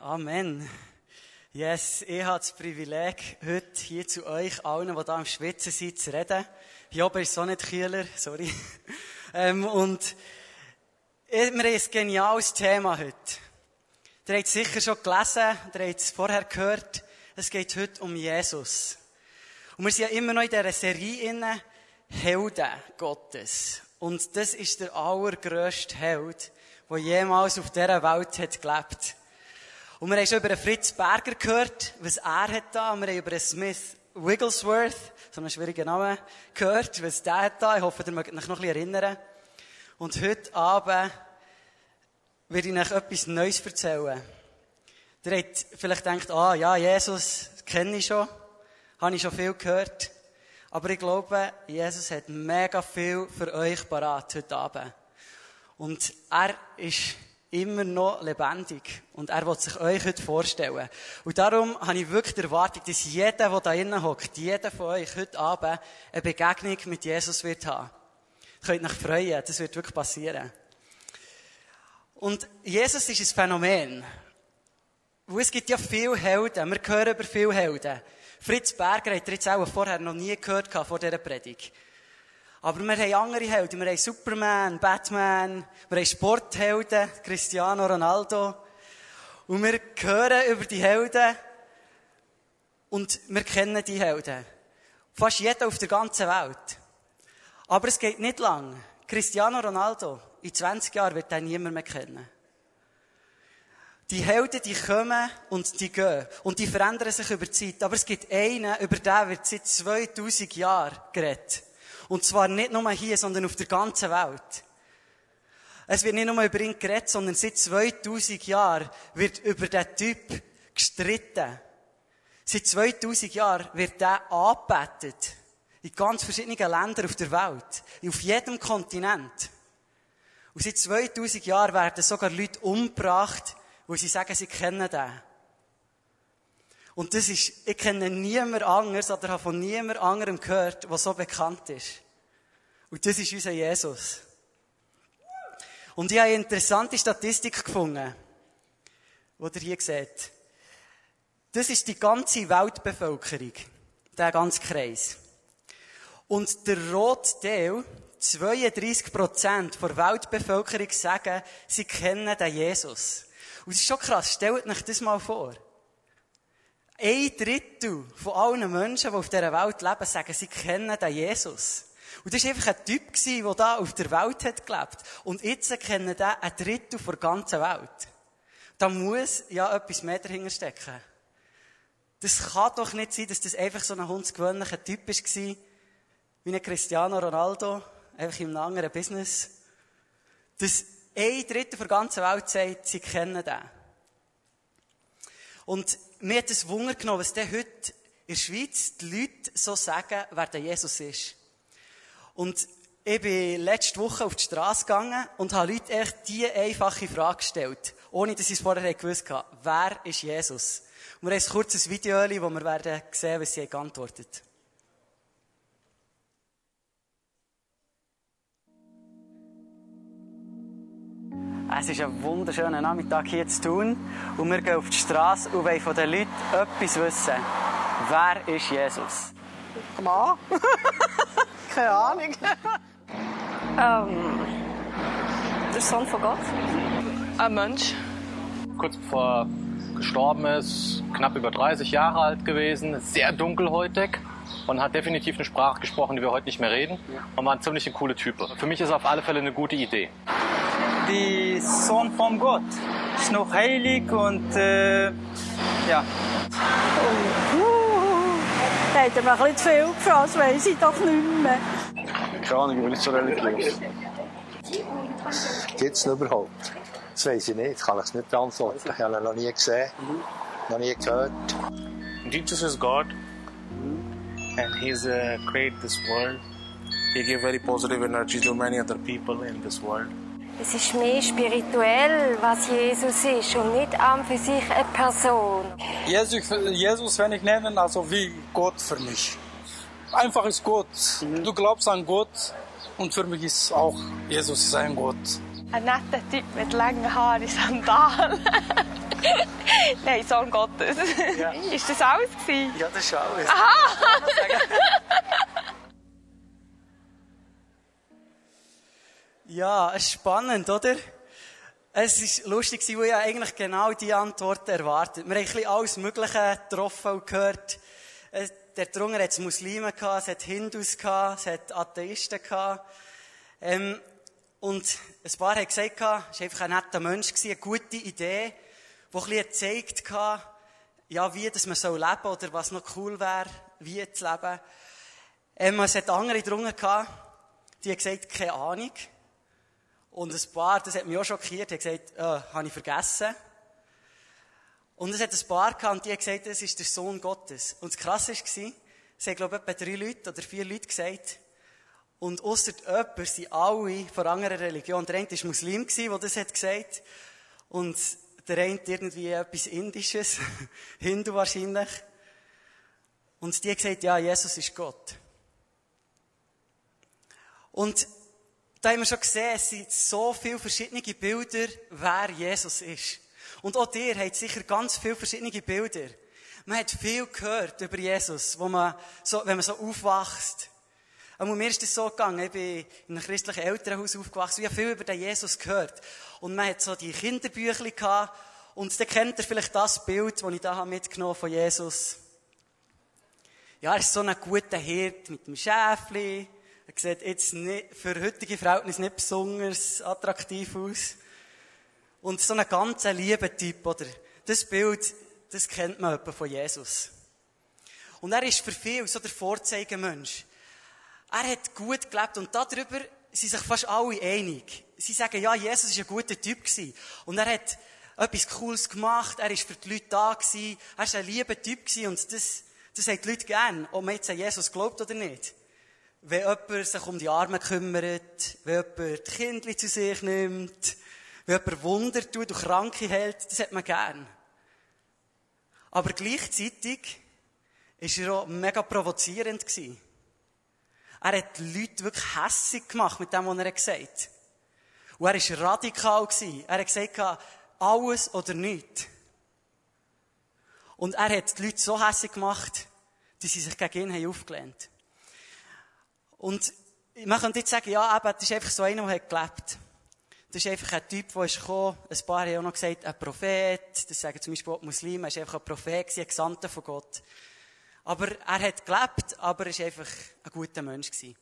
Amen. Yes, ich habe das Privileg, heute hier zu euch allen, die da am Schwitzen sind, zu reden. Hier oben ist auch nicht kühler, sorry. Ähm, und wir haben ein geniales Thema heute. Ihr habt es sicher schon gelesen, ihr habt es vorher gehört. Es geht heute um Jesus. Und wir sind ja immer noch in dieser Serie inne, Helden Gottes. Und das ist der allergrösste Held, der jemals auf dieser Welt hat gelebt. Und wir haben schon über Fritz Berger gehört, was er hat da. Und wir haben über Smith Wigglesworth, so einen schwierigen Namen, gehört, was der hat da. Ich hoffe, ihr mögt euch noch ein bisschen erinnern. Und heute Abend werde ich euch etwas Neues erzählen. Ihr habt vielleicht gedacht, ah, ja, Jesus, kenne ich schon. Habe ich schon viel gehört. Aber ich glaube, Jesus hat mega viel für euch parat heute Abend. Und er ist immer noch lebendig. Und er will sich euch heute vorstellen. Und darum habe ich wirklich die Erwartung, dass jeder, der da innen hockt, jeder von euch heute Abend eine Begegnung mit Jesus wird haben. Ihr könnt euch freuen, das wird wirklich passieren. Und Jesus ist ein Phänomen. Wo es gibt ja viele Helden. Wir hören über viele Helden. Fritz Berger hat ihr jetzt auch vorher noch nie gehört vor dieser Predigt. Aber wir haben andere Helden. Wir haben Superman, Batman, wir haben Sporthelden, Cristiano Ronaldo. Und wir hören über die Helden und wir kennen die Helden. Fast jeder auf der ganzen Welt. Aber es geht nicht lang. Cristiano Ronaldo, in 20 Jahren wird er niemand mehr kennen. Die Helden, die kommen und die gehen. Und die verändern sich über die Zeit. Aber es gibt einen, über den wird seit 2000 Jahren geredet. Und zwar nicht nur hier, sondern auf der ganzen Welt. Es wird nicht nur über ihn geredet, sondern seit 2000 Jahren wird über diesen Typ gestritten. Seit 2000 Jahren wird der angebetet. In ganz verschiedenen Ländern auf der Welt. Auf jedem Kontinent. Und seit 2000 Jahren werden sogar Leute umgebracht, wo sie sagen, sie kennen den. Und das ist, ich kenne niemand anderes oder habe von niemand anderem gehört, was so bekannt ist. Und das ist unser Jesus. Und ich habe eine interessante Statistik gefunden, die ihr hier seht. Das ist die ganze Weltbevölkerung, der ganze Kreis. Und der rote Teil, 32 Prozent der Weltbevölkerung sagen, sie kennen den Jesus. Und das ist schon krass. Stellt euch das mal vor. Ein Drittel von allen Menschen, die auf dieser Welt leben, sagen, sie kennen den Jesus. Und das war einfach ein Typ, der da auf der Welt hat gelebt. Und jetzt kennen den ein Drittel der ganzen Welt. Da muss ja etwas mehr dahinter stecken. Das kann doch nicht sein, dass das einfach so ein hundsgewöhnlicher Typ war, wie ein Cristiano Ronaldo, einfach in einem anderen Business. Dass ein Drittel der ganzen Welt sagt, sie kennen den. Und mir hat es Wunder genommen, was denn heute in der Schweiz die Leute so sagen, wer der Jesus ist. Und ich bin letzte Woche auf die Straße gegangen und habe Leute echt diese einfache Frage gestellt. Ohne, dass ich es vorher gewusst habe. Wer ist Jesus? Und wir haben ein kurzes Video, wo wir werden sehen, was sie geantwortet haben. Es ist ein wunderschöner Nachmittag hier zu tun und wir gehen auf die Straße und wollen von den Leuten etwas wissen. Wer ist Jesus? Mann? Keine Ahnung. ähm, der Sohn von Gott. Ein Mensch. Kurz bevor er gestorben ist, knapp über 30 Jahre alt gewesen, sehr dunkelhäutig und hat definitiv eine Sprache gesprochen, die wir heute nicht mehr reden und war ein ziemlich ein coole Typ. Für mich ist es auf alle Fälle eine gute Idee die Sohn von Gott. Ist noch heilig und äh, ja. Oh, uh, da hat er mir ein bisschen zu viel gefragt, das weiss ich doch nicht mehr. Keine Ahnung, ich bin nicht so religiös. Gibt es ihn überhaupt? Das weiß ich nicht, kann ich es nicht beantworten. Ich habe ihn noch nie gesehen, noch nie gehört. Jesus is God and He's uh, created this world. He gave very positive energy to many other people in this world. Es ist mehr spirituell, was Jesus ist und nicht an für sich eine Person. Jesus, Jesus wenn ich nennen, also wie Gott für mich. Einfach ist Gott. Mhm. Du glaubst an Gott und für mich ist auch Jesus ein Gott. Ein netter Typ mit langen Haaren Sandalen. Nein, Sohn Gottes. Ja. Ist das alles gewesen? Ja, das ist alles. Ja, spannend, oder? Es ist lustig, weil ich eigentlich genau die Antworten erwartet. Wir haben ein alles Mögliche getroffen und gehört. Es- Der drunter hat Muslime es hat Hindus es hat Atheisten. Ähm, und ein paar haben gesagt, es war einfach ein netter Mensch, eine gute Idee, die ein gezeigt hat, ja, wie das man soll leben oder was noch cool wäre, wie zu leben. Ähm, es hat andere drunter gehabt, die haben gesagt, keine Ahnung. Und ein paar, das hat mich auch schockiert, haben gesagt, äh, habe ich vergessen. Und es hat ein paar gehabt, die haben gesagt, das ist der Sohn Gottes. Und das Krasse war, es haben, glaube ich, etwa drei Leute oder vier Leute gesagt, und ausser jemand sind alle von anderer Religion. Der eine war Muslim, der das hat gesagt. Und der eine irgendwie etwas Indisches. Hindu wahrscheinlich. Und die haben gesagt, ja, Jesus ist Gott. Und da haben wir schon gesehen, es sind so viele verschiedene Bilder, wer Jesus ist. Und auch dir habt sicher ganz viele verschiedene Bilder. Man hat viel gehört über Jesus, wo man so, wenn man so aufwächst. Aber mir ist das so gegangen, ich bin in einem christlichen Elternhaus aufgewachsen, ich habe viel über den Jesus gehört. Und man hat so die Kinderbücher gehabt, und dann kennt ihr vielleicht das Bild, das ich da habe mitgenommen von Jesus. Ja, er ist so ein guter Hirt mit dem Schäfli. Er sieht jetzt nicht, für heutige Verhältnisse nicht besonders attraktiv aus. Und so ein ganz lieber Typ, oder? Das Bild, das kennt man etwa von Jesus. Und er ist für viele so der Vorzeigemensch. Er hat gut gelebt und darüber sind sich fast alle einig. Sie sagen, ja, Jesus ist ein guter Typ gewesen. Und er hat etwas Cooles gemacht, er ist für die Leute da gewesen, er ist ein lieber Typ gewesen und das, das haben die Leute gern, ob man jetzt an Jesus glaubt oder nicht. Wenn jemand sich um die Armen kümmert, wenn jemand die Kinder zu sich nimmt, wenn jemand Wunder tut und Kranke hält, das hat man gern. Aber gleichzeitig ist er auch mega provozierend. Er hat die Leute wirklich hässig gemacht mit dem, was er gesagt hat. Und er war radikal. Er hat gesagt, alles oder nichts. Und er hat die Leute so hässig gemacht, dass sie sich gegen ihn haben aufgelehnt Und man könnte jetzt sagen, ja, eben, das ist einfach so einer, der hat gelebt. Das ist einfach ein Typ, der ist gekommen. Ein paar haben auch noch gesagt, ein Prophet. Das sagen zum Beispiel Muslime. Er ist einfach ein Prophet, ein Gesandter von Gott. Aber er hat gelebt, aber er war einfach ein guter Mensch. Gewesen.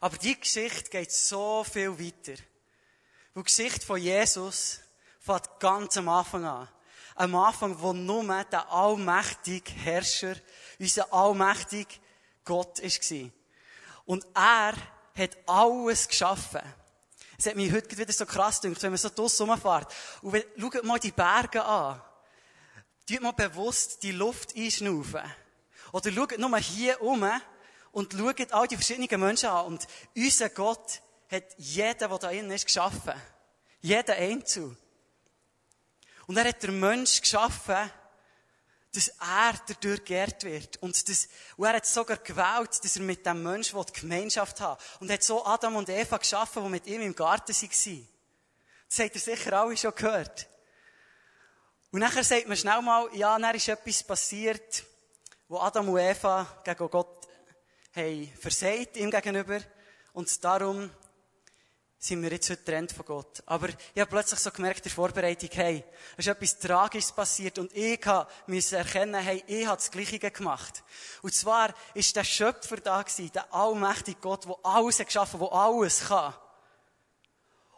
Aber die Geschichte geht so viel weiter. Die Geschichte von Jesus fängt ganz am Anfang an. Am Anfang, wo nur der allmächtige Herrscher, unser allmächtiger Gott war. Und er hat alles geschaffen. Es hat mich heute wieder so krass gedacht, wenn man so draussen rumfährt. Und wenn, schaut mal die Berge an. Tut mal bewusst die Luft einschnaufen. Oder schaut nur hier um und schaut all die verschiedenen Menschen an. Und unser Gott hat jeden, der da innen ist, geschaffen. Jeden Einzel. Und er hat den Mensch geschaffen, dass er dadurch geehrt wird. Und, das, und er hat sogar gewählt, dass er mit dem Menschen die Gemeinschaft hat. Und hat so Adam und Eva geschaffen, die mit ihm im Garten waren. Das habt ihr sicher alle schon gehört. Und nachher sagt man schnell mal, ja, dann ist etwas passiert, wo Adam und Eva gegen Gott haben versagt, ihm gegenüber. Und darum sind wir jetzt heute getrennt von Gott. Aber ich habe plötzlich so gemerkt in der Vorbereitung, hey, es ist etwas Tragisches passiert und ich musste erkennen, hey, ich habe das Gleiche gemacht. Und zwar ist der Schöpfer da gewesen, der allmächtige Gott, der alles hat geschaffen, der alles kann.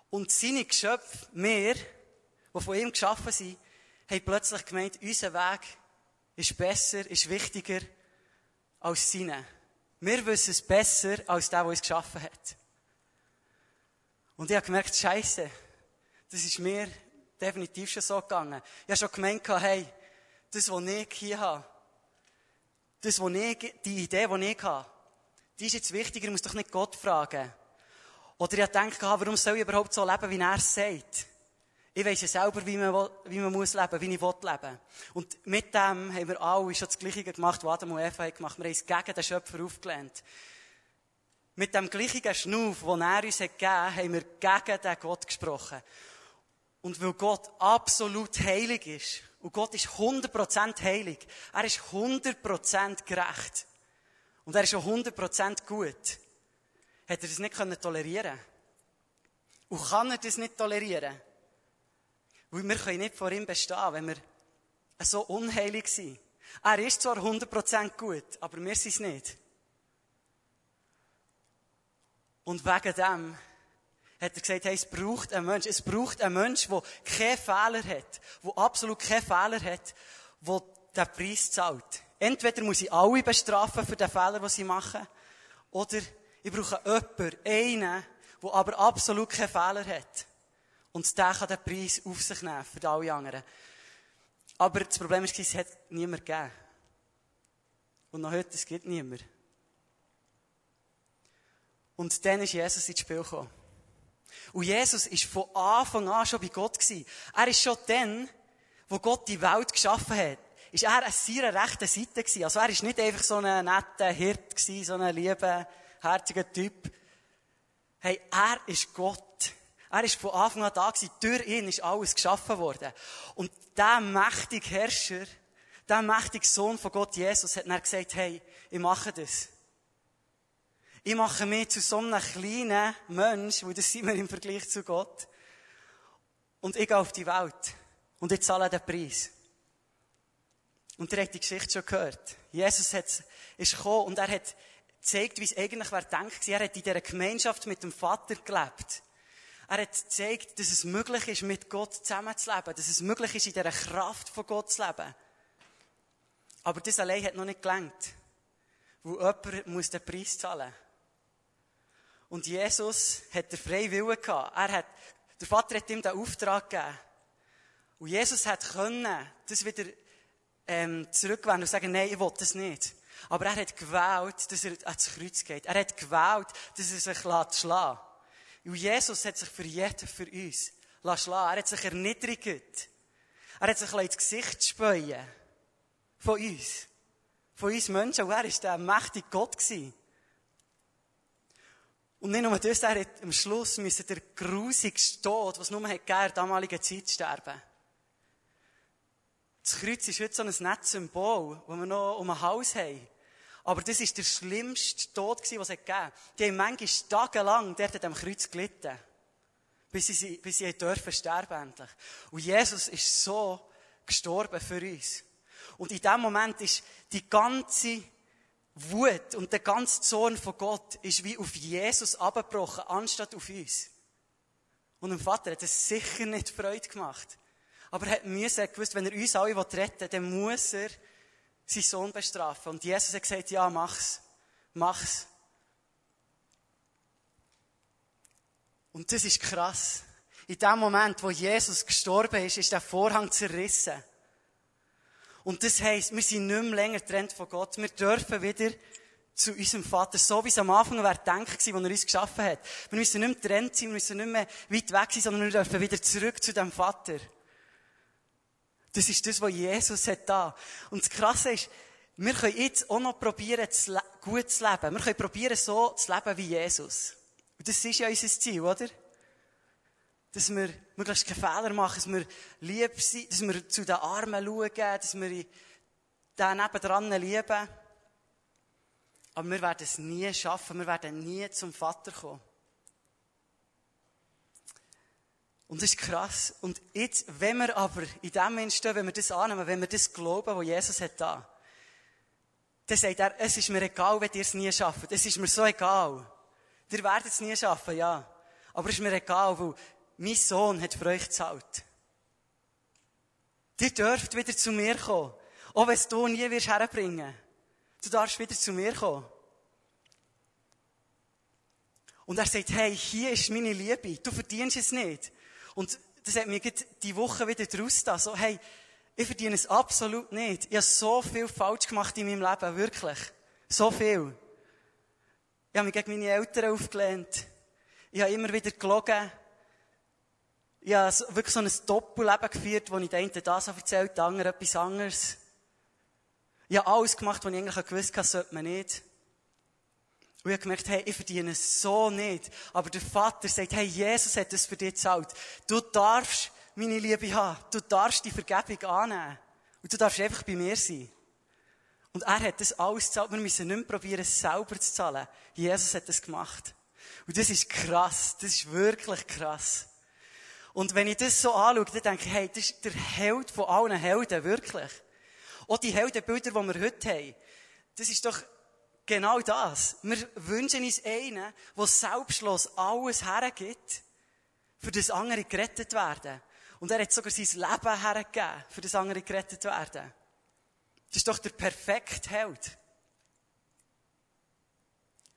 Und seine Geschöpfe, wir, die von ihm geschaffen sind, haben plötzlich gemeint, unser Weg ist besser, ist wichtiger als seine. Wir wissen es besser als der, der uns geschaffen hat. Und ich habe gemerkt, Scheiße, das ist mir definitiv schon so gegangen. Ich habe schon gemeint, hey, das, was ich hier habe, das, was ich, die Idee, die ich habe, die ist jetzt wichtiger, ich muss doch nicht Gott fragen. Oder ich habe gedacht, warum soll ich überhaupt so leben, wie er es sagt? Ich weiss ja selber, wie man, wie man muss leben, wie ich will leben. Und mit dem haben wir alle schon das Gleiche gemacht, was Adam und Eva haben gemacht. Wir haben es gegen den Schöpfer aufgelehnt. Mit dem gleichen Schnuff, den er uns gegeben hat, haben wir gegen den Gott gesprochen. Und weil Gott absolut heilig ist Und Gott ist 100% heilig. Er ist 100% gerecht. Und er ist auch 100% gut. Hat er das nicht tolerieren Und kann er das nicht tolerieren? Weil wir können nicht vor ihm bestehen, wenn wir so unheilig sind. Er ist zwar 100% gut, aber wir sind es nicht. Und wegen dem hat er gesagt, hey, es braucht einen Mensch, es braucht einen Mensch, der keine Fehler hat, der absolut keine Fehler hat, der den Preis zahlt. Entweder muss ich alle bestrafen für den Fehler, den sie machen, oder ich brauche jemanden, einen, der aber absolut keine Fehler hat. Und der kann den Preis auf sich nehmen für alle anderen. Aber das Problem ist, es hat niemand gegeben. Und noch heute, es gibt niemand. Und dann ist Jesus ins Spiel gekommen. Und Jesus ist von Anfang an schon bei Gott gewesen. Er ist schon dann, wo Gott die Welt geschaffen hat, ist er an seiner rechten Seite gewesen. Also er ist nicht einfach so ein netter Hirt gewesen, so ein lieber, herziger Typ. Hey, er ist Gott. Er ist von Anfang an da gewesen. Durch ihn ist alles geschaffen worden. Und der mächtige Herrscher, der mächtige Sohn von Gott, Jesus, hat dann gesagt, hey, ich mache das. Ich mache mich zu so einem kleinen Mensch, weil das sind wir im Vergleich zu Gott. Und ich gehe auf die Welt. Und ich zahle den Preis. Und ihr habt die Geschichte schon gehört. Jesus hat, ist gekommen und er hat gezeigt, wie es eigentlich wäre denkt. Er hat in dieser Gemeinschaft mit dem Vater gelebt. Er hat gezeigt, dass es möglich ist, mit Gott zusammenzuleben. Dass es möglich ist, in dieser Kraft von Gott zu leben. Aber das allein hat noch nicht gelangt. Weil jemand muss den Preis zahlen. Und Jesus hat den freien Willen gehabt. Er hat, der Vater hat ihm den Auftrag gegeben. Und Jesus hat können, das wieder, ähm, zurückwenden und sagen, nein, ich will das nicht. Aber er hat gewählt, dass er ans Kreuz geht. Er hat gewählt, dass er sich lässt schlagen. Und Jesus hat sich für jeden, für uns, schlagen. Er hat sich erniedrigt. Er hat sich ins Gesicht speuen. Von uns. Von uns Menschen. Und er war der mächtige Gott gewesen. Und nicht nur das, er hat am Schluss müssen der grusigste Tod, was nur hat in der damaligen Zeit sterben. Das Kreuz ist heute so ein nettes Symbol, das wir noch um ein Haus haben. Aber das ist der schlimmste Tod, den es gegeben Die haben manchmal tagelang dort an dem Kreuz gelitten. Bis sie, bis sie dürfen sterben endlich. Und Jesus ist so gestorben für uns. Und in dem Moment ist die ganze Wut und der ganze Zorn von Gott ist wie auf Jesus abgebrochen, anstatt auf uns. Und dem Vater hat es sicher nicht Freude gemacht. Aber er hat müssen, gewusst, wenn er uns alle retten will, dann muss er seinen Sohn bestrafen. Und Jesus hat gesagt, ja, mach's. Mach's. Und das ist krass. In dem Moment, wo Jesus gestorben ist, ist der Vorhang zerrissen. Und das heisst, wir sind nicht mehr länger getrennt von Gott. Wir dürfen wieder zu unserem Vater, so wie es am Anfang war gedacht als er uns geschaffen hat. Wir müssen nicht mehr getrennt sein, wir müssen nicht mehr weit weg sein, sondern wir dürfen wieder zurück zu dem Vater. Das ist das, was Jesus hat da. Und das Krasse ist, wir können jetzt auch noch probieren, gut zu leben. Wir können probieren, so zu leben wie Jesus. Und das ist ja unser Ziel, oder? Dass wir möglichst keine Fehler machen, dass wir lieb sind, dass wir zu den Armen schauen, dass wir den nebendran lieben. Aber wir werden es nie schaffen, wir werden nie zum Vater kommen. Und das ist krass. Und jetzt, wenn wir aber in dem Moment stehen, wenn wir das annehmen, wenn wir das glauben, was Jesus hat da, dann sagt er, es ist mir egal, wenn ihr es nie schafft. Es ist mir so egal. Ihr werdet es nie schaffen, ja. Aber es ist mir egal, weil mein Sohn hat für euch gezahlt. Ihr dürft wieder zu mir kommen. Auch wenn du nie wirst herbringen. Du darfst wieder zu mir kommen. Und er sagt, hey, hier ist meine Liebe. Du verdienst es nicht. Und das hat mir die Woche wieder draus da. So, hey, ich verdiene es absolut nicht. Ich habe so viel falsch gemacht in meinem Leben. Wirklich. So viel. Ich habe mich gegen meine Eltern aufgelehnt. Ich habe immer wieder gelogen habe wirklich so ein Doppelleben geführt, wo ich den einen das erzählt, den anderen etwas anderes. Ich habe alles gemacht, was ich eigentlich gewusst habe, sollte man nicht. Und ich habe gemerkt, hey, ich verdiene es so nicht. Aber der Vater sagt, hey, Jesus hat es für dich gezahlt. Du darfst meine Liebe haben. Du darfst die Vergebung annehmen. Und du darfst einfach bei mir sein. Und er hat das alles gezahlt. Wir müssen nicht mehr probieren, es selber zu zahlen. Jesus hat das gemacht. Und das ist krass. Das ist wirklich krass. Und wenn ich das so anschaue, dann denke ich, hey, das ist der Held von allen Helden, wirklich. Auch die Heldenbilder, die wir heute haben, das ist doch genau das. Wir wünschen uns einen, der selbstlos alles hergibt, für das andere gerettet werden. Und er hat sogar sein Leben hergegeben, für das andere gerettet werden. Das ist doch der perfekte Held.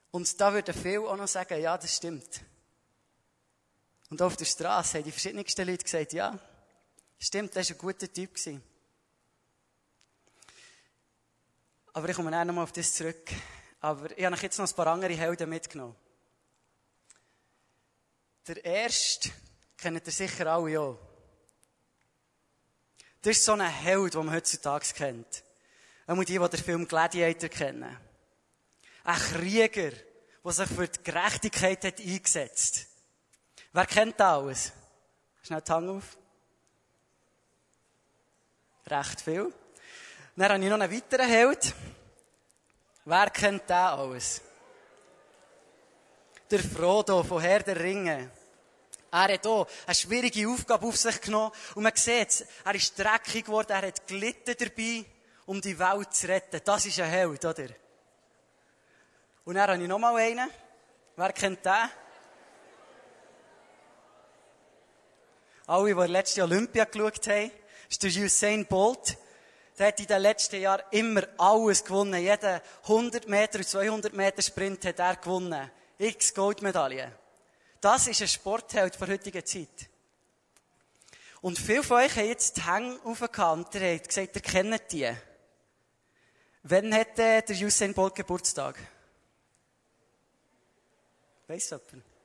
Und da würden viele auch noch sagen, ja, das stimmt. Und auf der Straße haben die verschiedensten Leute gesagt, ja, stimmt, das war ein guter Typ. Aber ich komme nachher nochmal auf das zurück. Aber ich habe jetzt noch ein paar andere Helden mitgenommen. Der erste kennt ihr sicher alle auch. Das ist so ein Held, den man heutzutage kennt. Auch die, die den Film Gladiator kennen. Ein Krieger, der sich für die Gerechtigkeit hat eingesetzt hat. Wer kennt das alles? Schnell die Hand auf. Recht viel. Dann habe ich noch einen weiteren Held. Wer kennt das alles? Der Frodo von Herr der Ringe. Er hat hier eine schwierige Aufgabe auf sich genommen. Und man sieht, er ist dreckig geworden, er hat gelitten dabei, um die Welt zu retten. Das ist ein Held, oder? Und dann habe ich noch mal einen. Wer kennt den? Alle, die letzte Olympia geschaut haben, ist der Usain Bolt. Der hat in den letzten Jahren immer alles gewonnen. Jeden 100 Meter und 200 Meter Sprint hat er gewonnen. X Goldmedaillen. Das ist ein Sportheld der heutigen Zeit. Und viele von euch haben jetzt die Hänge aufgekannt. Ihr habt gesagt, ihr kennt die. Wann hat der Usain Bolt Geburtstag? Weiss jemand?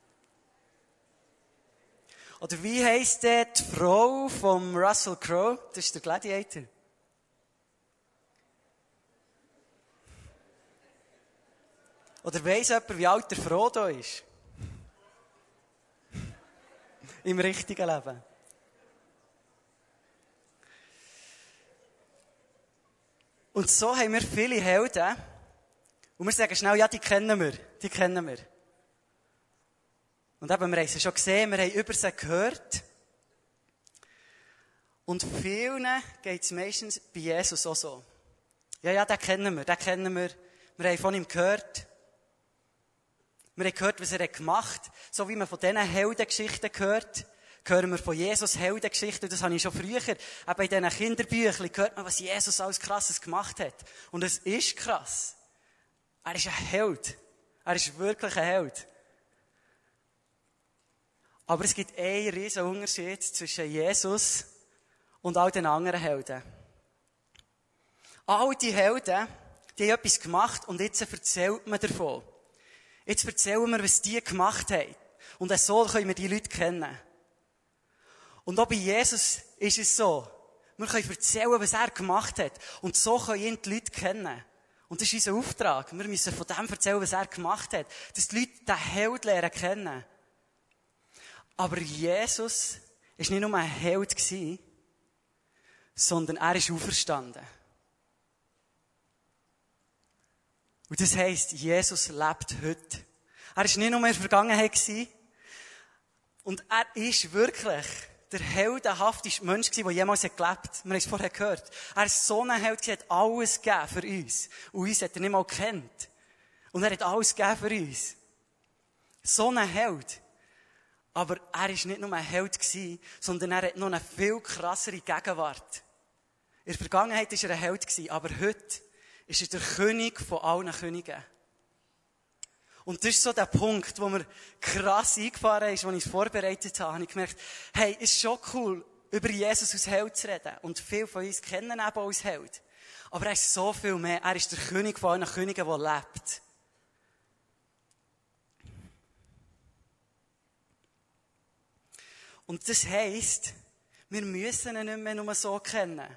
Oder wie heisst der die Frau vom Russell Crowe? Das ist der Gladiator. Oder weiss jemand, wie alt der Frodo ist? Im richtigen Leben. Und so haben wir viele Helden. Und wir sagen schnell, ja, die kennen wir. Die kennen wir. Und eben, wir haben sie schon gesehen, wir haben über sie gehört. Und vielen geht es meistens bei Jesus auch so. Ja, ja, den kennen wir, den kennen wir. Wir haben von ihm gehört. Wir haben gehört, was er gemacht hat. So wie man von diesen Heldengeschichten gehört, hören wir von Jesus Heldengeschichten. Das habe ich schon früher, eben in diesen Kinderbüchern, gehört man, was Jesus alles Krasses gemacht hat. Und es ist krass. Er ist ein Held. Er ist wirklich ein Held. Aber es gibt einen riesen Unterschied zwischen Jesus und all den anderen Helden. All die Helden, die haben etwas gemacht und jetzt erzählt man davon. Jetzt erzählen wir, was die gemacht haben. Und so können wir die Leute kennen. Und auch bei Jesus ist es so. Wir können erzählen, was er gemacht hat. Und so können ihn die Leute kennen. Und das ist unser Auftrag. Wir müssen von dem erzählen, was er gemacht hat. Dass die Leute den Held lernen kennen. Aber Jesus ist nicht nur ein Held sondern er ist auferstanden. Und das heisst, Jesus lebt heute. Er ist nicht nur in der Vergangenheit und er ist wirklich der heldenhafteste Mensch der jemals gelebt hat. Wir haben es vorher gehört. Er ist so ein Held gewesen, hat alles gegeben für uns. Und uns hat er nicht mal kennt. Und er hat alles gegeben für uns. So ein Held. Aber er ist nicht nur ein Held sondern er hat noch eine viel krassere Gegenwart. In der Vergangenheit war er ein Held aber heute ist er der König von allen Königen. Und das ist so der Punkt, wo mir krass eingefahren ist, als ich es vorbereitet habe. habe ich gemerkt, hey, ist schon cool, über Jesus als Held zu reden. Und viele von uns kennen ihn eben als Held. Aber er ist so viel mehr. Er ist der König von allen Königen, der lebt. Und das heisst, wir müssen ihn nicht mehr nur so kennen.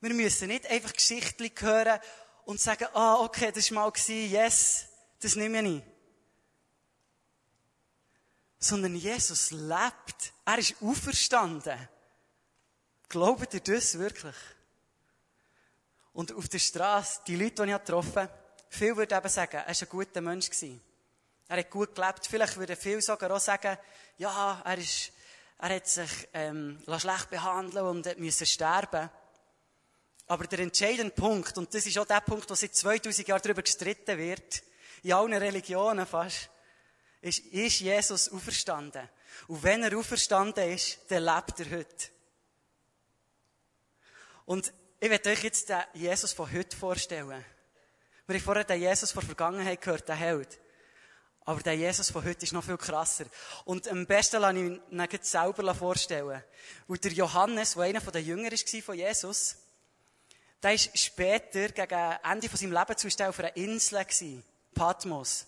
Wir müssen nicht einfach Geschichten hören und sagen, ah, okay, das war mal yes, das nehme ich. sondern Jesus lebt. Er ist auferstanden. Glaubt ihr das wirklich? Und auf der Straße, die Leute, die ich getroffen habe, viele würden eben sagen, er war ein guter Mensch. Gewesen. Er hat gut gelebt. Vielleicht würden viele sogar auch sagen, ja, er ist, er hat sich, ähm, schlecht behandeln und hat müssen sterben. Aber der entscheidende Punkt, und das ist auch der Punkt, wo seit 2000 Jahren darüber gestritten wird, in allen Religionen fast, ist, ist Jesus auferstanden. Und wenn er auferstanden ist, dann lebt er heute. Und ich werde euch jetzt den Jesus von heute vorstellen. Wir haben vorher den Jesus von der Vergangenheit gehört, den Held. Aber der Jesus von heute ist noch viel krasser. Und am besten lasse ich ihn selber vorstellen. Und der Johannes, der einer der Jünger war von Jesus, der ist später, gegen Ende von seinem Leben zu auf einer Insel Patmos.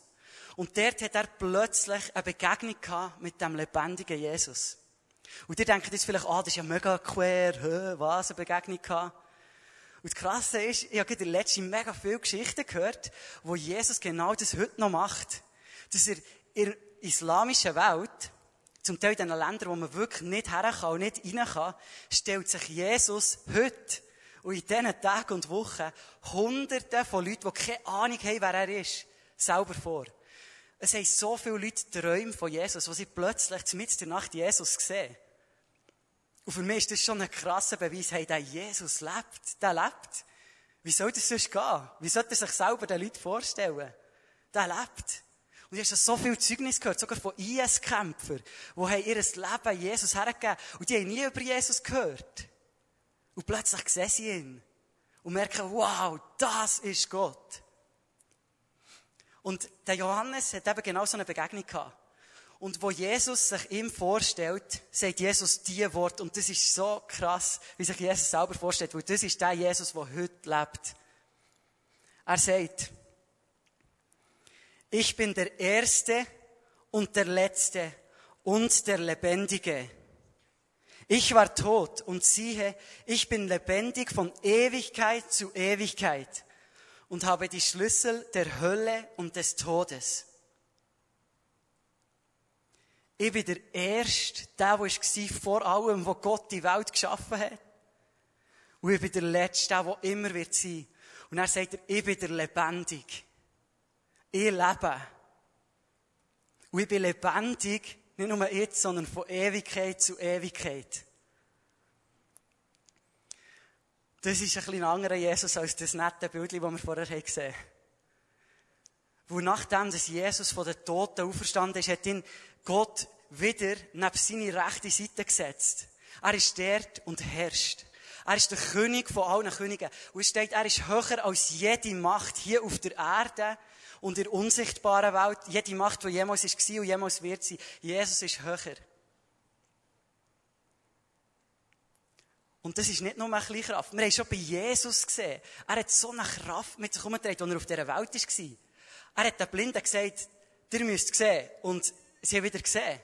Und dort hat er plötzlich eine Begegnung gehabt mit dem lebendigen Jesus. Und ihr denkt jetzt vielleicht, ah, das ist ja mega quer, hä, was, eine Begegnung gehabt. Und das Krasse ist, ich habe in der letzten mega viele Geschichten gehört, wo Jesus genau das heute noch macht. Dass er in der islamischen Welt, zum Teil in den Ländern, wo man wirklich nicht her kann und nicht rein kann, stellt sich Jesus heute und in diesen Tagen und Wochen Hunderte von Leuten, die keine Ahnung haben, wer er ist, selber vor. Es haben so viele Leute Träume von Jesus, wo sie plötzlich mitten der Nacht Jesus sehen. Und für mich ist das schon ein krasser Beweis, hey, der Jesus lebt, der lebt. Wie soll das sonst gehen? Wie sollte er sich selber den Leuten vorstellen? Der lebt. Und ich habe so viel Zeugnis gehört, sogar von IS-Kämpfern, die ihr Leben Jesus hergegeben Und die haben nie über Jesus gehört. Und plötzlich sehen sie ihn. Und merken, wow, das ist Gott. Und der Johannes hat eben genau so eine Begegnung gehabt. Und wo Jesus sich ihm vorstellt, sagt Jesus die Wort. Und das ist so krass, wie sich Jesus selber vorstellt, weil das ist der Jesus, der heute lebt. Er sagt, ich bin der Erste und der Letzte und der Lebendige. Ich war tot und siehe, ich bin lebendig von Ewigkeit zu Ewigkeit und habe die Schlüssel der Hölle und des Todes. Ich bin der Erste, der, der war vor allem, wo Gott die Welt geschaffen hat. Und ich bin der Letzte, der, der immer wird sein. Und er sagt ich bin der Lebendig. Ich lebe. Und ich bin lebendig, nicht nur jetzt, sondern von Ewigkeit zu Ewigkeit. Das ist ein bisschen anderer Jesus als das nette Bild, das wir vorher gesehen haben. Wo nachdem, dass Jesus von den Toten auferstanden ist, hat ihn Gott wieder neben seine rechte Seite gesetzt. Er ist dort und herrscht. Er ist der König von allen Königen. Und es steht, er ist höher als jede Macht hier auf der Erde und in der unsichtbaren Welt. Jede Macht, die jemals war und jemals wird sein. Jesus ist höher. Und das ist nicht nur eine kleine Kraft. Wir haben schon bei Jesus gesehen. Er hat so eine Kraft mit sich herumgetragen, als er auf dieser Welt war. Er hat den Blinden gesagt, ihr müsst sehen. Und sie haben wieder gesehen.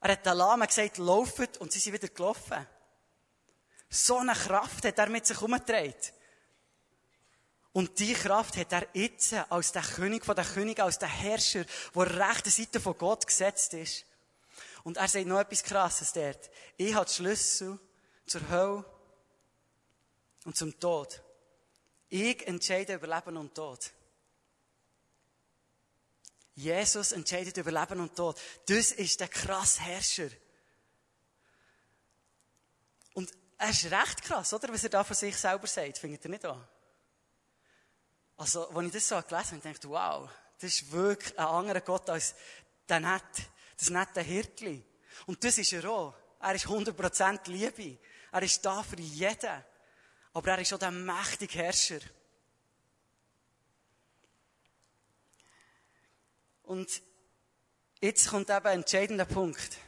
Er hat den Lahmen gesagt, laufet, und sie sind wieder gelaufen. So eine Kraft hat er mit sich herumgetragen. Und die Kraft hat er jetzt als der König von der König, als der Herrscher, der rechten Seite von Gott gesetzt ist. Und er sagt noch etwas Krasses dort. Ich habe Schlüssel zur Hölle und zum Tod. Ich entscheide über Leben und Tod. Jesus entscheidet über Leben und Tod. Das ist der krasse Herrscher. Und er ist recht krass, oder? Was er da von sich selber sagt. Findet ihr nicht an? Also, als ich das so gelesen habe, dachte ich, wow, das ist wirklich ein anderer Gott als der Nett, das nette Hirtli. Und das ist er auch. Er ist 100% Liebe. Er ist da für jeden. Aber er ist auch der mächtige Herrscher. Und jetzt kommt eben ein entscheidender Punkt.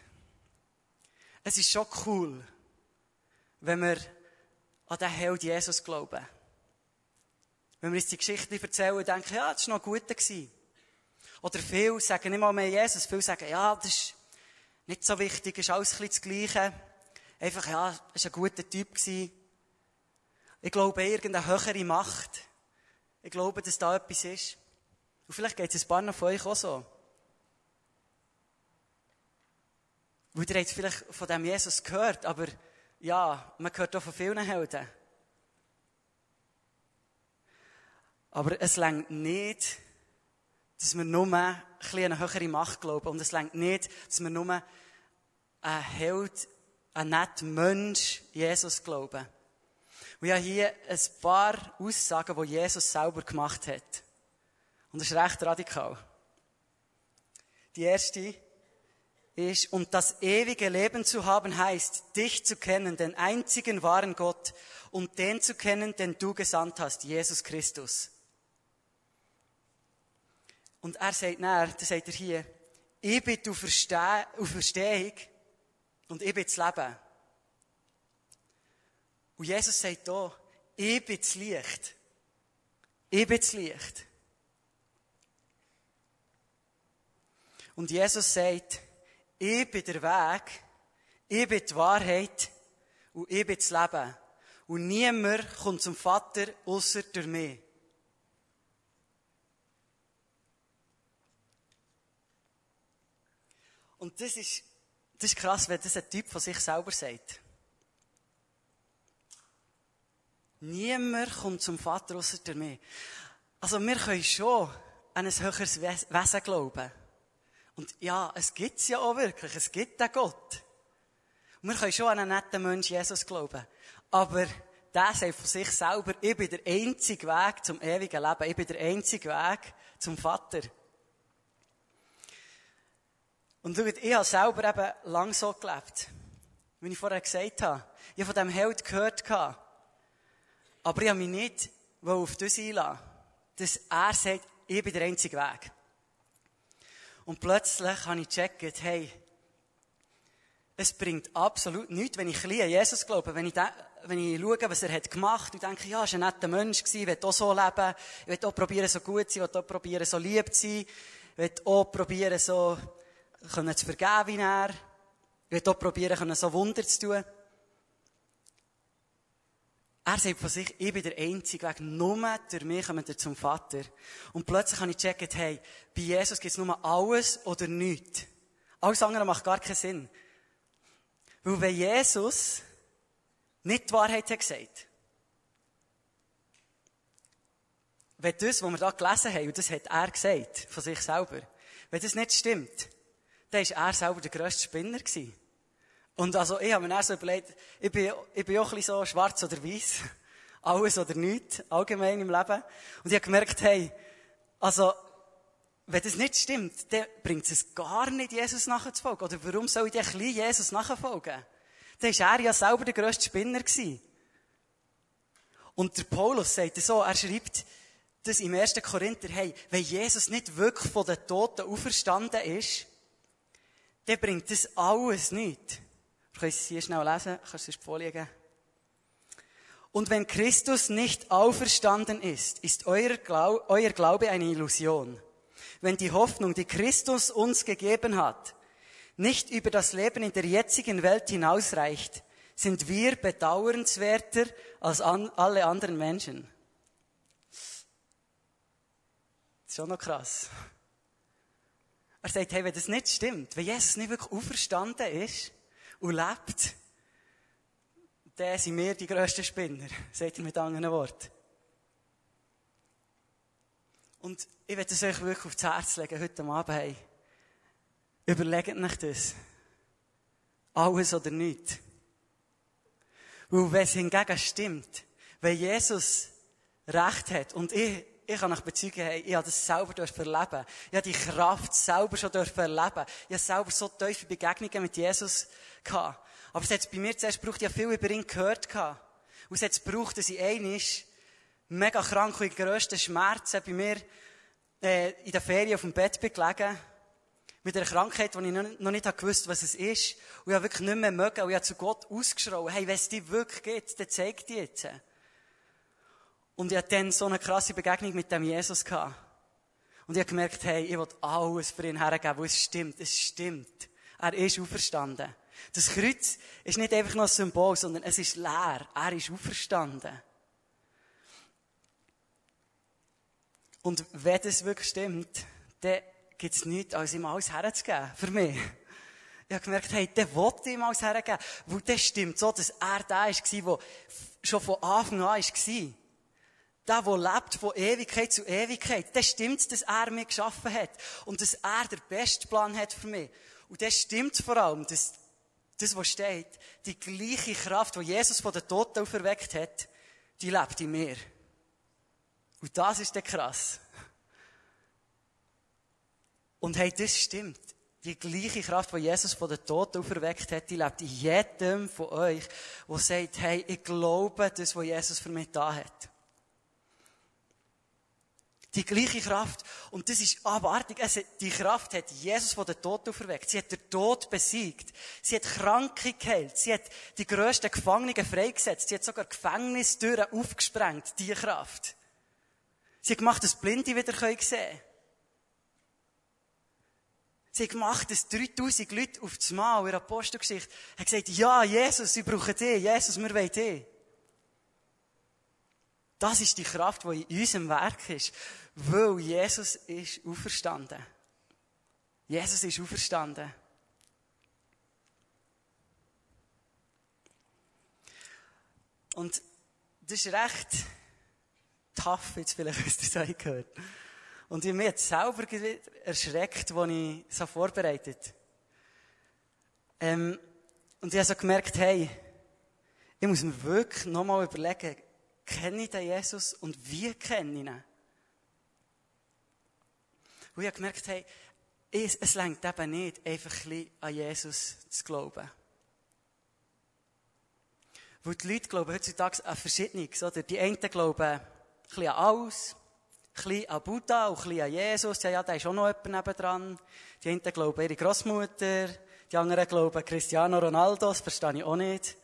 Es ist schon cool, wenn wir an den Held Jesus glauben. Wenn wir uns die Geschichte erzählen denken, ja, das war noch gut. Oder viele sagen nicht mal mehr Jesus, viele sagen, ja, das ist nicht so wichtig, ist alles ein bisschen das Gleiche. Einfach, ja, es war ein guter Typ. Ich glaube, irgendeine höhere Macht. Ich glaube, dass da etwas ist. Und vielleicht geht es ein paar von euch auch so. Weil ihr habt vielleicht von dem Jesus gehört, aber ja, man hört auch von vielen Helden. Aber es längt nicht, dass wir nur ein eine höhere Macht glauben. Und es längt nicht, dass wir nur ein Held, ein netter Mensch, Jesus glauben. Wir haben hier ein paar Aussagen, die Jesus selber gemacht hat. Und das ist recht radikal. Die erste ist, und das ewige Leben zu haben heißt, dich zu kennen, den einzigen wahren Gott, und den zu kennen, den du gesandt hast, Jesus Christus. Und er sagt näher, das sagt er hier, ich bin die Verstehung und ich bin das Leben. Und Jesus sagt hier, ich bin das Licht. Ich bin das Licht. Und Jesus sagt, ich bin der Weg, ich bin die Wahrheit und ich bin das Leben. Und niemand kommt zum Vater außer durch mich. Und das ist, das ist krass, wenn das ein Typ von sich selber sagt. Niemand kommt zum Vater außer durch mich. Also wir können schon an ein höheres Wesen glauben. Und ja, es gibt's ja auch wirklich. Es gibt den Gott. Und wir können schon an einen netten Mensch Jesus glauben. Aber der sagt von sich selber, ich bin der einzige Weg zum ewigen Leben. Ich bin der einzige Weg zum Vater. Und schaut, ich habe selber eben lang so gelebt. Wie ich vorher gesagt habe. Ich habe von diesem Held gehört. Aber ich habe mich nicht auf das einlassen. Dass er sagt, ich bin der einzige Weg. Und plötzlich habe ich gecheckt, hey, es bringt absolut nichts, wenn ich ein an Jesus glaube, wenn ich, wenn ich schaue, was er hat gemacht und denke, ja, er war ein netter Mensch, ich will auch so leben, ich will auch probieren, so gut zu sein, ich will auch probieren, so lieb zu sein, ich will auch probieren, so können zu vergeben wie er. Ich will auch probieren, so Wunder zu tun. Er sagt von sich, ich bin der einzige Weg. Nur durch mich kommen wir zum Vater. Und plötzlich habe ich gecheckt, hey, bei Jesus gibt es nur alles oder nichts. Alles andere macht gar keinen Sinn. Weil wenn Jesus nicht die Wahrheit hat gesagt, wenn das, was wir da gelesen haben, und das hat er gesagt, von sich selber, wenn das nicht stimmt, dann war er selber der grösste Spinner. Gewesen. Und also, ich habe mir dann so überlegt, ich bin, ich bin auch ein so schwarz oder weiß. Alles oder nichts, allgemein im Leben. Und ich habe gemerkt, hey, also, wenn das nicht stimmt, dann bringt es gar nicht, Jesus nachzufolgen. Oder warum soll ich denn Jesus nachfolgen? Dann war er ja selber der grösste Spinner. Gewesen. Und der Paulus sagt so, er schreibt das im 1. Korinther, hey, wenn Jesus nicht wirklich von den Toten auferstanden ist, dann bringt das alles nicht. Du kannst es hier schnell lesen, kannst es vorlegen. Und wenn Christus nicht auferstanden ist, ist euer, Glau euer Glaube eine Illusion. Wenn die Hoffnung, die Christus uns gegeben hat, nicht über das Leben in der jetzigen Welt hinausreicht, sind wir bedauernswerter als an alle anderen Menschen. Das ist schon noch krass. Er sagt, hey, wenn das nicht stimmt, wenn Jesus nicht wirklich auferstanden ist und lebt, dann sind wir die grössten Spinner, sagt er mit anderen Worten. Und ich werde es euch wirklich aufs Herz legen, heute Abend, hey, überlegt euch das. Alles oder nichts. Weil wenn es hingegen stimmt, wenn Jesus Recht hat und ich ich kann euch bezeugen, hey, ich habe das selber erleben Ich habe die Kraft selber schon erleben Ich habe selber so tiefe Begegnungen mit Jesus gehabt. Aber es hat bei mir zuerst gebraucht, ich habe viel über ihn gehört gehabt. Und es hat gebraucht, dass ich einmal mega krank und in grössten Schmerzen bei mir äh, in der Ferien auf dem Bett bin gelegen. Mit einer Krankheit, die ich noch nicht gewusst was es ist. Und ich habe wirklich nicht mehr mögen. Und ich habe zu Gott ausgeschrien, hey, wenn es dir wirklich geht, dann zeig dir jetzt. Und ich hatte dann so eine krasse Begegnung mit dem Jesus gehabt. Und ich habe gemerkt, hey, ich will alles für ihn hergeben, wo es stimmt. Es stimmt. Er ist auferstanden. Das Kreuz ist nicht einfach nur ein Symbol, sondern es ist leer. Er ist auferstanden. Und wenn das wirklich stimmt, dann gibt es nichts, als ihm alles herzugeben. Für mich. Ich habe gemerkt, hey, der wollte ihm alles hergeben. Weil das stimmt so, dass er der war, der schon von Anfang an war. Der, der lebt von Ewigkeit zu Ewigkeit. Das stimmt, dass er mich geschaffen hat. Und dass er den besten Plan hat für mich. Und das stimmt vor allem, dass das, was steht, die gleiche Kraft, die Jesus von den Toten auferweckt hat, die lebt in mir. Und das ist der krass. Und hey, das stimmt. Die gleiche Kraft, die Jesus von den Toten auferweckt hat, die lebt in jedem von euch, der sagt, hey, ich glaube das, was Jesus für mich da hat. Die gleiche Kraft. Und das ist abartig. Also, die Kraft hat Jesus von den Toten auferweckt. Sie hat den Tod besiegt. Sie hat Kranke geheilt. Sie hat die grössten Gefangenen freigesetzt. Sie hat sogar Gefängnistüren aufgesprengt. Die Kraft. Sie hat gemacht, dass Blinde wieder sehen können. Sie hat gemacht, dass 3000 Leute auf das Mal in der Apostelgeschichte haben gesagt, ja, Jesus, sie brauchen dich. Jesus, wir wollen dich. Das ist die Kraft, die in unserem Werk ist. Weil Jesus ist auferstanden. Jesus ist auferstanden. Und das ist recht tough, jetzt vielleicht du das gehört. Und ich mich selber erschreckt, als ich so vorbereitet ähm, Und ich habe so gemerkt, hey, ich muss mir wirklich nochmal überlegen, kenne ich den Jesus und wie kenne ich ihn? Und ich habe gemerkt, hey, es, längt eben nicht, einfach ein bisschen an Jesus zu glauben. Weil die Leute glauben heutzutage an Verschiedenes, oder? Die einen glauben ein bisschen an alles, ein bisschen an Buddha und ein bisschen an Jesus. Ja, ja, da ist auch noch jemand nebendran. Die einen glauben ihre Großmutter, die anderen glauben Cristiano Ronaldo, das verstehe ich auch nicht.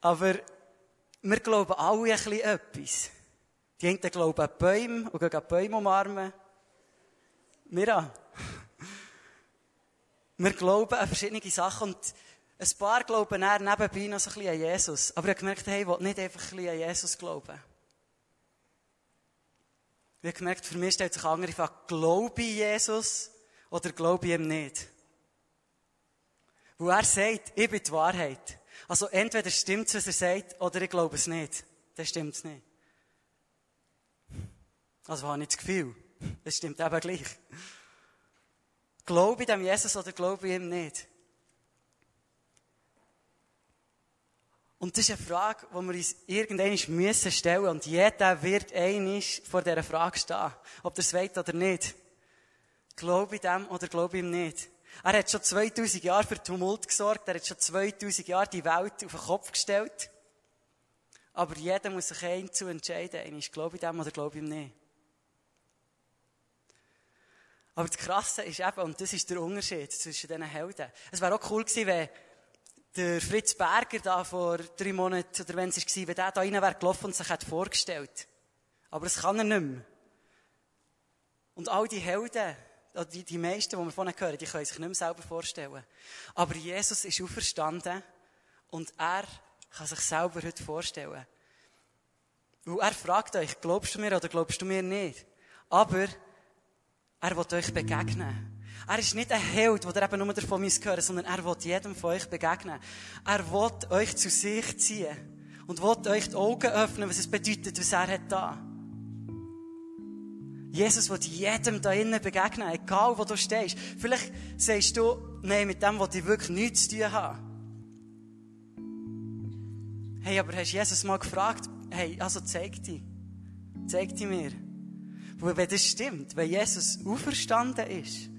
Aber wir glauben alle ein bisschen etwas. Die einen glauben an Bäume und gehen an Bäume umarmen. Wir. Wir glauben an verschiedene Sachen und ein paar glauben dann nebenbei noch so ein bisschen an Jesus. Aber ich gemerkt, hey, ich will nicht einfach ein bisschen an Jesus glauben. Ich habe gemerkt, für mich stellt sich andere Frage, glaube ich Jesus oder glaube ich ihm nicht? Wo er sagt, ich bin die Wahrheit. Also entweder stimmt es, was er sagt, oder ich glaube es nicht. Dann stimmt es nicht. Also habe ich das Gefühl. Es stimmt eben gleich. Glaube ich dem Jesus oder glaube ich ihm nicht? Und das ist eine Frage, die wir uns irgendwann müssen stellen Und jeder wird einig vor dieser Frage stehen. Ob er es weiß oder nicht. Glaube ich dem oder glaube ich ihm nicht? Er hat schon 2000 Jahre für Tumult gesorgt. Er hat schon 2000 Jahre die Welt auf den Kopf gestellt. Aber jeder muss sich einzu entscheiden. Ist, glaube ich dem oder glaube ich ihm nicht? Aber das Krasse ist eben, und das ist der Unterschied zwischen diesen Helden. Es wäre auch cool gewesen, wenn der Fritz Berger da vor drei Monaten, oder wenn es war, wenn der da rein wäre gelaufen und sich hat vorgestellt. Aber das kann er nicht mehr. Und all die Helden, die, die meisten, die wir vorhin hören, die können sich nicht mehr selber vorstellen. Aber Jesus ist auferstanden und er kann sich selber heute vorstellen. Und er fragt euch, glaubst du mir oder glaubst du mir nicht? Aber er will euch begegnen. Er ist nicht ein Held, der eben nur davon hören sondern er will jedem von euch begegnen. Er will euch zu sich ziehen. Und will euch die Augen öffnen, was es bedeutet, was er hat da. Jesus will jedem da innen begegnen, egal wo du stehst. Vielleicht sagst du, nein, mit dem will ich wirklich nichts zu tun haben. Hey, aber hast Jesus mal gefragt, hey, also zeig dich. Zeig dich mir. Weil wenn das stimmt, wenn Jesus auferstanden ist,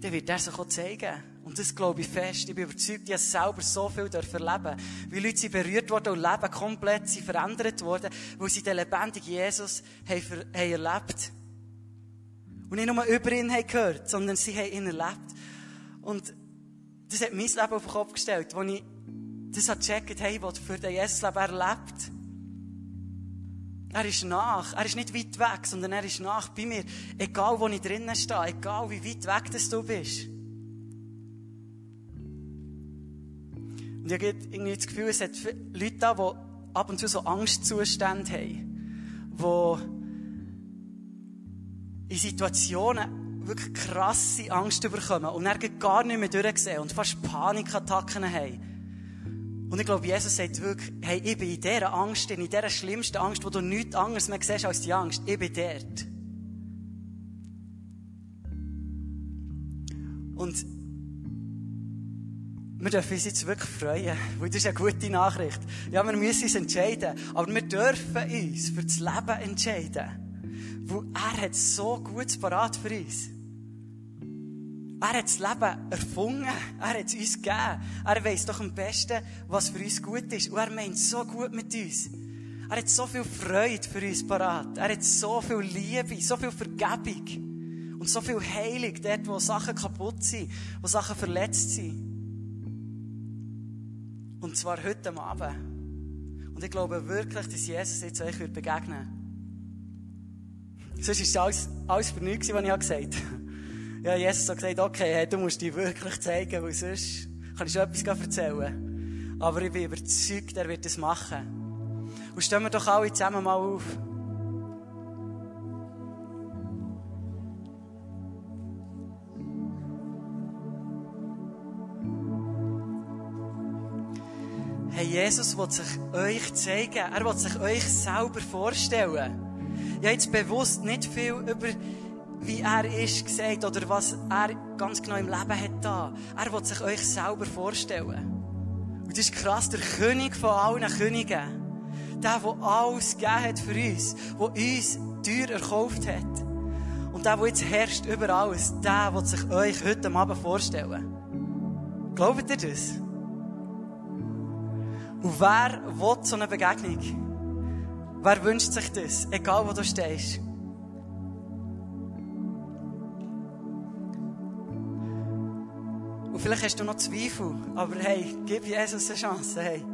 dann wird er sich auch zeigen. Und das glaube ich fest. Ich bin überzeugt, ich habe selber so viel erleben Wie Leute sind berührt worden und Leben komplett sind verändert worden, weil sie den lebendigen Jesus haben, haben erlebt. Und nicht nur über ihn haben gehört, sondern sie haben ihn erlebt. Und das hat mein Leben auf den Kopf gestellt, wo ich das gecheckt, hey, was für den Jesus Leben erlebt. Er ist nach. Er ist nicht weit weg, sondern er ist nach bei mir. Egal, wo ich drinnen stehe, egal wie weit weg das du bist. Und ich habe irgendwie das Gefühl, es hat Leute da, die ab und zu so Angstzustände haben. Die in Situationen wirklich krasse Angst bekommen und dann gar nicht mehr durchsehen und fast Panikattacken haben. Und ich glaube, Jesus sagt wirklich, hey, ich bin in dieser Angst, in dieser schlimmsten Angst, wo du nichts anderes mehr siehst als die Angst. Ich bin dort. Und wir dürfen uns jetzt wirklich freuen, weil das ist eine gute Nachricht. Ja, wir müssen uns entscheiden, aber wir dürfen uns für das Leben entscheiden, weil er hat so Gutes parat für uns. Er hat das Leben erfunden. Er hat es uns gegeben. Er weiß doch am besten, was für uns gut ist. Und er meint so gut mit uns. Er hat so viel Freude für uns parat. Er hat so viel Liebe, so viel Vergebung. Und so viel Heilung dort, wo Sachen kaputt sind, wo Sachen verletzt sind. Und zwar heute Abend. Und ich glaube wirklich, dass Jesus jetzt euch begegnen wird. Sonst ist alles, alles für nichts, was ich gesagt habe. Ja, Jesus hat gesagt, okay, hey, du musst dich wirklich zeigen, weil sonst kann ich schon etwas erzählen. Aber ich bin überzeugt, er wird es machen. Und stehen wir doch alle zusammen mal auf. Hey, Jesus will sich euch zeigen. Er will sich euch selber vorstellen. Ich habe jetzt bewusst nicht viel über wie er ist, gesagt oder was er ganz genau im Leben hat da. Er will sich euch selber vorstellen. Und das ist krass, der König von allen Königen. Der, der alles gegeben hat für uns, der uns teuer erkauft hat. Und der, der jetzt herrscht über alles, der will sich euch heute Abend vorstellen. Glaubt ihr das? Und wer will so eine Begegnung? Wer wünscht sich das? Egal wo du stehst. Und vielleicht hast du noch Zweifel, aber hey, gib Jesus eine Chance. Hey,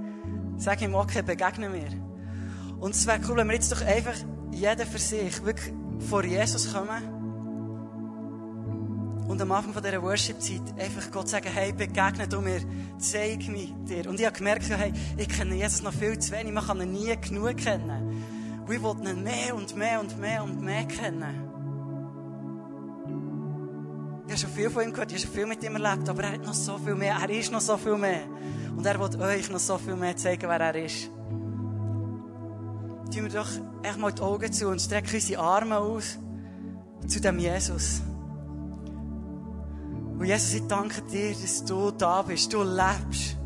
sag ihm, okay, begegne mir. Und es wäre cool, wenn wir jetzt doch einfach jeder für sich wirklich vor Jesus kommen und am Anfang dieser Worship-Zeit einfach Gott sagen, hey, begegne du mir, zeig mich dir. Und ich habe gemerkt, hey, ich kenne Jesus noch viel zu wenig, man kann ihn nie genug kennen. Und ich wollte ihn mehr und mehr und mehr und mehr kennen. Ich habe schon viel von ihm gehört, ich habe schon viel mit ihm erlebt, aber er hat noch so viel mehr, er ist noch so viel mehr. Und er will euch noch so viel mehr zeigen, wer er ist. Tun wir doch echt mal die Augen zu und strecken unsere Arme aus zu dem Jesus. Und Jesus, ich danke dir, dass du da bist, du lebst.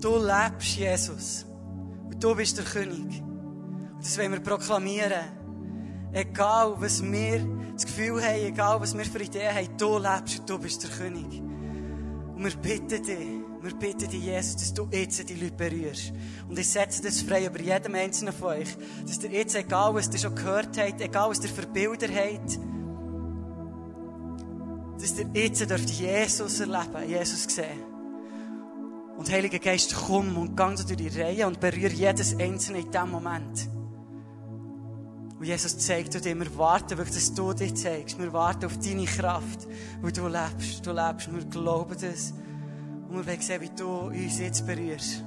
Du lebst, Jesus. Und du bist der König. Und das wollen wir proklamieren. Egal, was wir das Gefühl haben, egal, was wir für Ideen haben, du lebst und du bist der König. Und wir bitten dich, wir bitten dich, Jesus, dass du jetzt die Leute berührst. Und ich setze das frei über jedem einzelnen von euch, dass ihr jetzt, egal was ihr schon gehört habt, egal was ihr für Bilder habt, dass ihr jetzt dürft Jesus erleben, Jesus sehen. Und Heiliger Geist, komm und gang durch die Reihe und berühre jedes Einzelne in diesem Moment. Und Jesus zeigt dir, wir warten wirklich, dass du dich zeigst. Wir warten auf deine Kraft, weil du lebst, du lebst. Wir glauben das. Und wir wollen sehen, wie du uns jetzt berührst.